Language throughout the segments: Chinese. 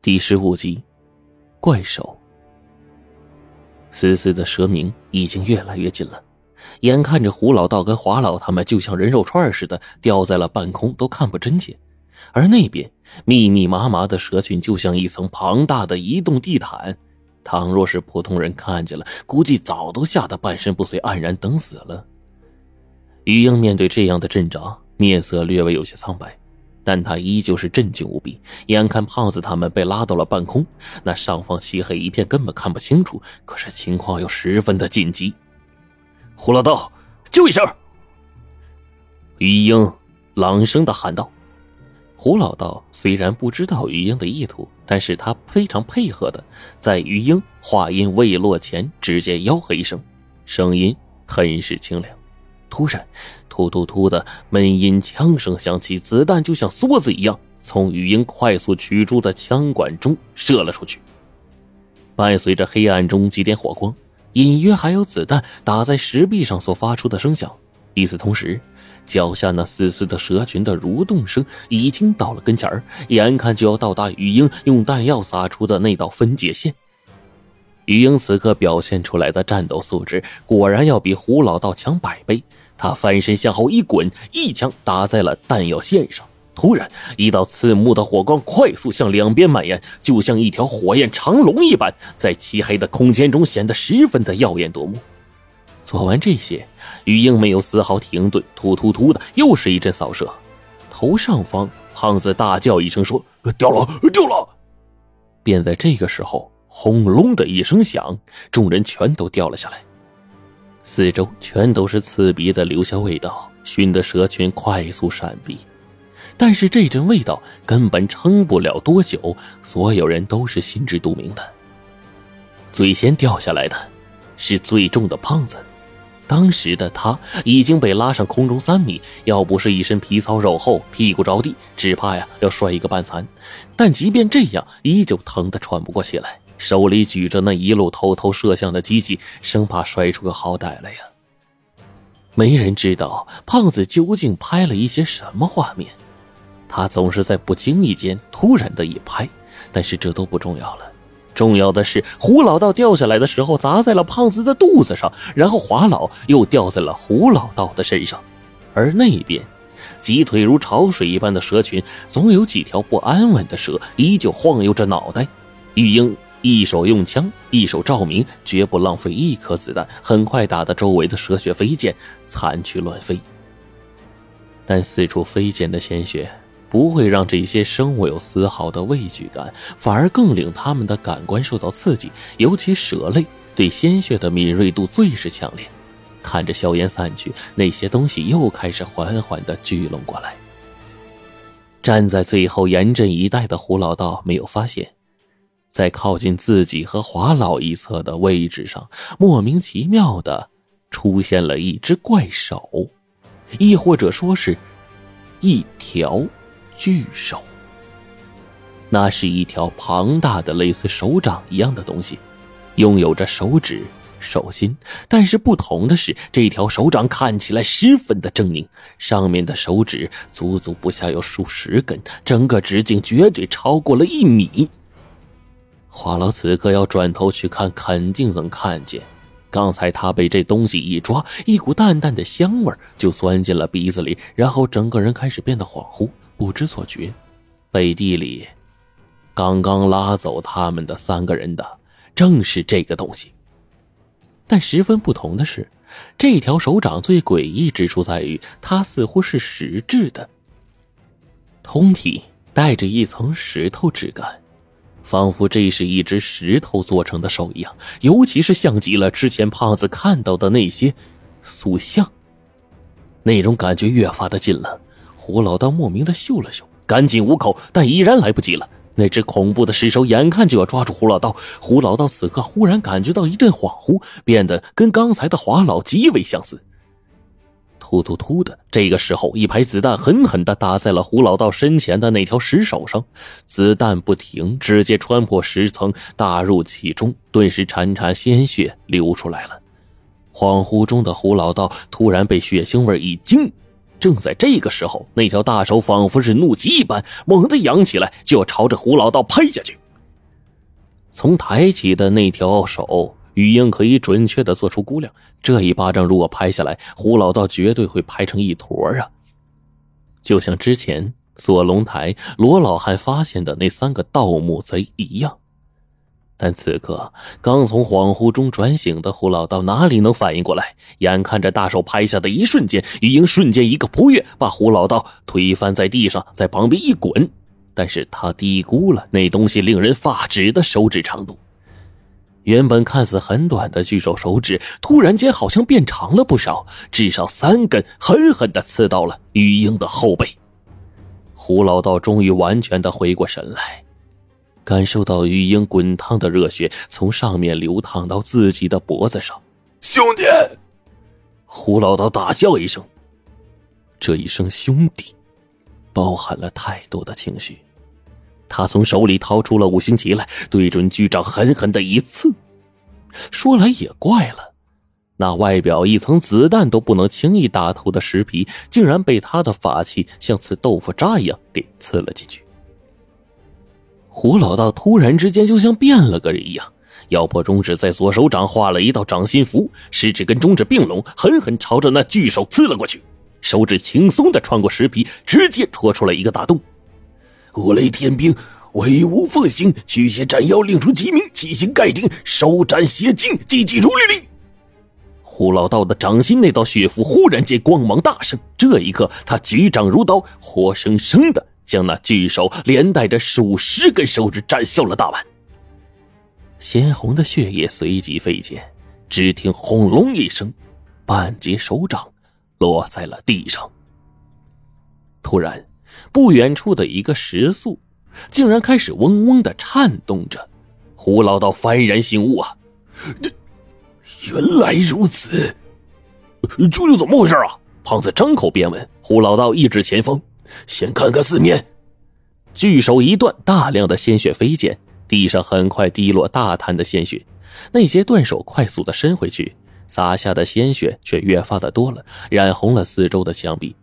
第十五集，怪兽。思思的蛇鸣已经越来越近了，眼看着胡老道跟华老他们就像人肉串似的掉在了半空，都看不真切。而那边密密麻麻的蛇群就像一层庞大的移动地毯，倘若是普通人看见了，估计早都吓得半身不遂，黯然等死了。于英面对这样的阵仗，面色略微有些苍白。但他依旧是震惊无比，眼看胖子他们被拉到了半空，那上方漆黑一片，根本看不清楚。可是情况又十分的紧急，胡老道，救一声！于英朗声的喊道。胡老道虽然不知道于英的意图，但是他非常配合的，在于英话音未落前，直接吆喝一声，声音很是清凉。突然，突突突的闷音枪声响起，子弹就像梭子一样从语音快速取出的枪管中射了出去。伴随着黑暗中几点火光，隐约还有子弹打在石壁上所发出的声响。与此同时，脚下那丝丝的蛇群的蠕动声已经到了跟前儿，眼看就要到达雨英用弹药撒出的那道分界线。雨英此刻表现出来的战斗素质，果然要比胡老道强百倍。他翻身向后一滚，一枪打在了弹药线上。突然，一道刺目的火光快速向两边蔓延，就像一条火焰长龙一般，在漆黑的空间中显得十分的耀眼夺目。做完这些，雨英没有丝毫停顿，突突突的又是一阵扫射。头上方，胖子大叫一声说：“掉了，掉了！”便在这个时候，轰隆的一声响，众人全都掉了下来。四周全都是刺鼻的硫硝味道，熏得蛇群快速闪避。但是这阵味道根本撑不了多久，所有人都是心知肚明的。最先掉下来的，是最重的胖子。当时的他已经被拉上空中三米，要不是一身皮糙肉厚，屁股着地，只怕呀要摔一个半残。但即便这样，依旧疼得喘不过气来。手里举着那一路偷偷摄像的机器，生怕摔出个好歹来呀。没人知道胖子究竟拍了一些什么画面，他总是在不经意间突然的一拍，但是这都不重要了。重要的是胡老道掉下来的时候砸在了胖子的肚子上，然后华老又掉在了胡老道的身上，而那边，鸡腿如潮水一般的蛇群，总有几条不安稳的蛇依旧晃悠着脑袋。玉英。一手用枪，一手照明，绝不浪费一颗子弹。很快打得周围的蛇血飞溅，残躯乱飞。但四处飞溅的鲜血不会让这些生物有丝毫的畏惧感，反而更令他们的感官受到刺激。尤其蛇类对鲜血的敏锐度最是强烈。看着硝烟散去，那些东西又开始缓缓的聚拢过来。站在最后严阵以待的胡老道没有发现。在靠近自己和华老一侧的位置上，莫名其妙的出现了一只怪手，亦或者说是一条巨手。那是一条庞大的、类似手掌一样的东西，拥有着手指、手心，但是不同的是，这条手掌看起来十分的狰狞，上面的手指足足不下有数十根，整个直径绝对超过了一米。华老此刻要转头去看，肯定能看见。刚才他被这东西一抓，一股淡淡的香味就钻进了鼻子里，然后整个人开始变得恍惚，不知所觉。背地里，刚刚拉走他们的三个人的，正是这个东西。但十分不同的是，这条手掌最诡异之处在于，它似乎是石质的，通体带着一层石头质感。仿佛这是一只石头做成的手一样，尤其是像极了之前胖子看到的那些塑像。那种感觉越发的近了。胡老道莫名的嗅了嗅，赶紧捂口，但已然来不及了。那只恐怖的尸手眼看就要抓住胡老道。胡老道此刻忽然感觉到一阵恍惚，变得跟刚才的华老极为相似。突突突的，这个时候，一排子弹狠狠的打在了胡老道身前的那条石手上，子弹不停，直接穿破石层，打入其中，顿时潺潺鲜血流出来了。恍惚中的胡老道突然被血腥味一惊，正在这个时候，那条大手仿佛是怒极一般，猛地扬起来，就要朝着胡老道拍下去。从抬起的那条手，玉英可以准确的做出估量。这一巴掌如果拍下来，胡老道绝对会拍成一坨啊！就像之前锁龙台罗老汉发现的那三个盗墓贼一样。但此刻刚从恍惚中转醒的胡老道哪里能反应过来？眼看着大手拍下的一瞬间，玉英瞬间一个扑跃，把胡老道推翻在地上，在旁边一滚。但是他低估了那东西令人发指的手指长度。原本看似很短的巨手手指，突然间好像变长了不少，至少三根，狠狠的刺到了玉英的后背。胡老道终于完全的回过神来，感受到玉英滚烫的热血从上面流淌到自己的脖子上。兄弟！胡老道大叫一声，这一声“兄弟”，包含了太多的情绪。他从手里掏出了五星旗来，对准局长狠狠的一刺。说来也怪了，那外表一层子弹都不能轻易打透的石皮，竟然被他的法器像刺豆腐渣一样给刺了进去。胡老道突然之间就像变了个人一样，咬破中指，在左手掌画了一道掌心符，食指跟中指并拢，狠狠朝着那巨手刺了过去。手指轻松的穿过石皮，直接戳出了一个大洞。五雷天兵，威武奉行，驱邪斩妖，令出其名，七星盖顶，手斩邪精，急急如律令。胡老道的掌心那道血符忽然间光芒大盛，这一刻他举掌如刀，活生生的将那巨手连带着数十根手指斩削了大半。鲜红的血液随即飞溅，只听轰隆一声，半截手掌落在了地上。突然。不远处的一个石塑，竟然开始嗡嗡的颤动着。胡老道幡然醒悟啊，这原来如此！究竟怎么回事啊？胖子张口便问。胡老道一指前方，先看看四面。巨手一断，大量的鲜血飞溅，地上很快滴落大滩的鲜血。那些断手快速的伸回去，洒下的鲜血却越发的多了，染红了四周的墙壁。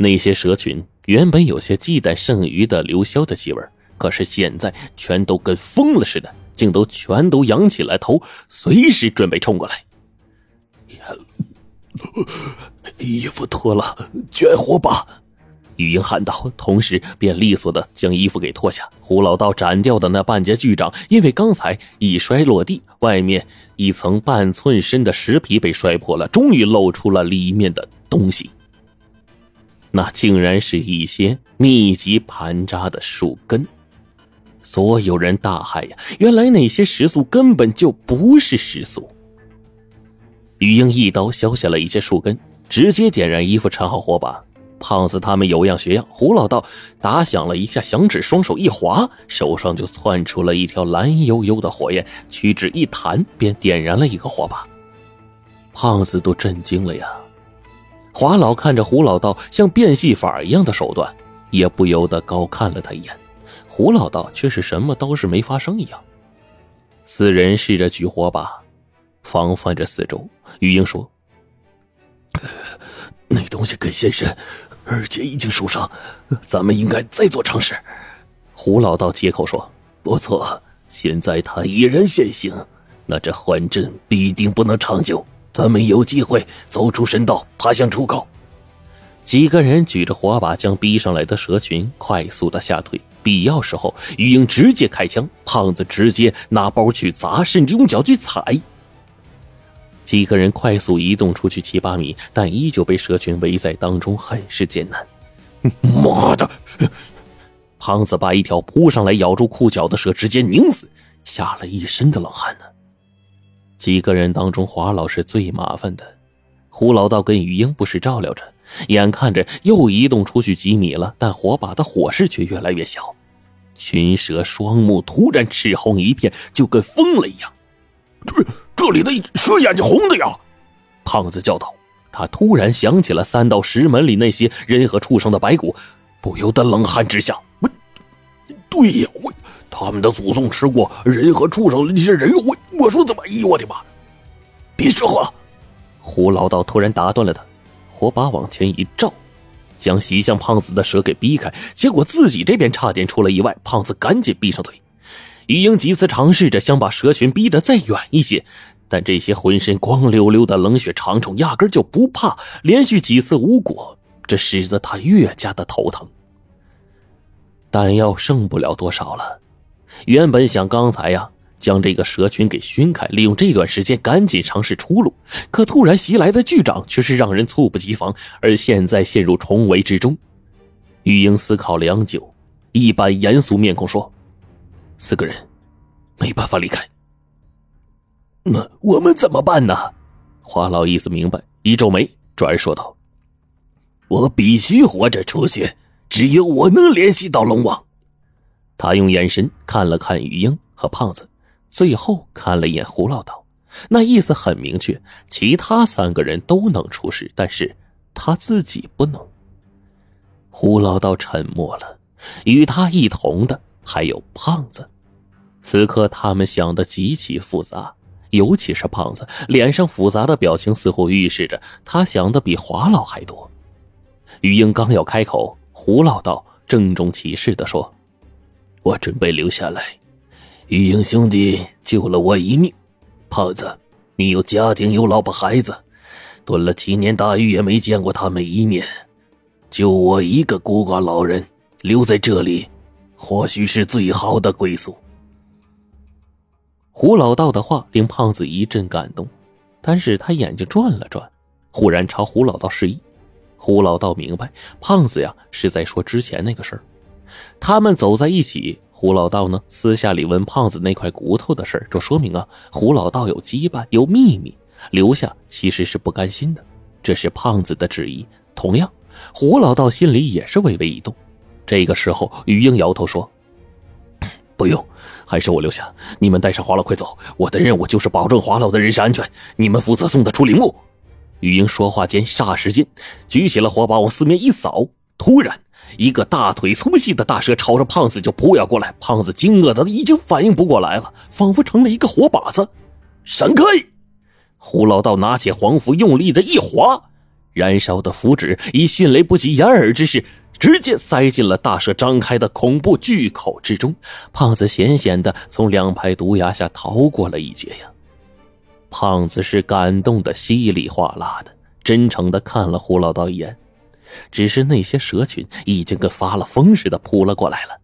那些蛇群。原本有些忌惮剩余的刘潇的气味，可是现在全都跟疯了似的，竟都全都仰起了头，随时准备冲过来。衣服脱了，卷火把！雨英喊道，同时便利索的将衣服给脱下。胡老道斩掉的那半截巨掌，因为刚才一摔落地，外面一层半寸深的石皮被摔破了，终于露出了里面的东西。那竟然是一些密集盘扎的树根，所有人大骇呀！原来那些石塑根本就不是石塑。玉英一刀削下了一些树根，直接点燃衣服，缠好火把。胖子他们有样学样，胡老道打响了一下响指，双手一划，手上就窜出了一条蓝油油的火焰，屈指一弹，便点燃了一个火把。胖子都震惊了呀！华老看着胡老道像变戏法一样的手段，也不由得高看了他一眼。胡老道却是什么都是没发生一样。四人试着举火把，防范着四周。余英说：“那东西更现身，而且已经受伤，咱们应该再做尝试。”胡老道接口说：“不错，现在他已然现形，那这幻阵必定不能长久。”咱们有机会走出神道，爬向出口。几个人举着火把，将逼上来的蛇群快速的吓退。必要时候，于英直接开枪，胖子直接拿包去砸，甚至用脚去踩。几个人快速移动出去七八米，但依旧被蛇群围在当中，很是艰难。妈的！胖子把一条扑上来咬住裤脚的蛇直接拧死，吓了一身的冷汗呢。几个人当中，华老是最麻烦的。胡老道跟雨英不时照料着，眼看着又移动出去几米了，但火把的火势却越来越小。群蛇双目突然赤红一片，就跟疯了一样。这这里的蛇眼睛红的呀！胖子叫道。他突然想起了三道石门里那些人和畜生的白骨，不由得冷汗直下。我，对呀，我。他们的祖宗吃过人和畜生那些人肉，我我说怎么？哎呦我的妈！别说话！胡老道突然打断了他，火把往前一照，将袭向胖子的蛇给逼开，结果自己这边差点出了意外。胖子赶紧闭上嘴。于英几次尝试着想把蛇群逼得再远一些，但这些浑身光溜溜的冷血长虫压根就不怕，连续几次无果，这使得他越加的头疼。弹药剩不了多少了，原本想刚才呀将这个蛇群给熏开，利用这段时间赶紧尝试出路，可突然袭来的巨掌却是让人猝不及防，而现在陷入重围之中。玉英思考良久，一般严肃面孔说：“四个人，没办法离开。那我们怎么办呢？”华老意思明白，一皱眉，转而说道：“我必须活着出去。”只有我能联系到龙王。他用眼神看了看玉英和胖子，最后看了一眼胡老道，那意思很明确：其他三个人都能出事，但是他自己不能。胡老道沉默了，与他一同的还有胖子。此刻他们想的极其复杂，尤其是胖子脸上复杂的表情，似乎预示着他想的比华老还多。于英刚要开口。胡老道郑重其事的说：“我准备留下来，玉英兄弟救了我一命。胖子，你有家庭，有老婆孩子，蹲了七年大狱也没见过他们一面，就我一个孤寡老人留在这里，或许是最好的归宿。”胡老道的话令胖子一阵感动，但是他眼睛转了转，忽然朝胡老道示意。胡老道明白，胖子呀是在说之前那个事儿。他们走在一起，胡老道呢私下里问胖子那块骨头的事儿，这说明啊，胡老道有羁绊，有秘密，留下其实是不甘心的。这是胖子的旨意。同样，胡老道心里也是微微一动。这个时候，于英摇头说：“ 不用，还是我留下。你们带上华老快走，我的任务就是保证华老的人身安全，你们负责送他出陵墓。”余英说话间，霎时间举起了火把，往四面一扫。突然，一个大腿粗细的大蛇朝着胖子就扑咬过来。胖子惊愕的已经反应不过来了，仿佛成了一个活靶子。闪开！胡老道拿起黄符，用力的一划，燃烧的符纸以迅雷不及掩耳之势，直接塞进了大蛇张开的恐怖巨口之中。胖子险险的从两排毒牙下逃过了一劫呀。胖子是感动的稀里哗啦的，真诚的看了胡老道一眼，只是那些蛇群已经跟发了疯似的扑了过来了。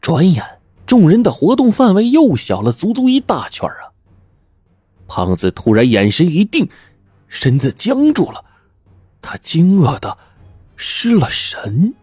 转眼，众人的活动范围又小了足足一大圈啊！胖子突然眼神一定，身子僵住了，他惊愕的失了神。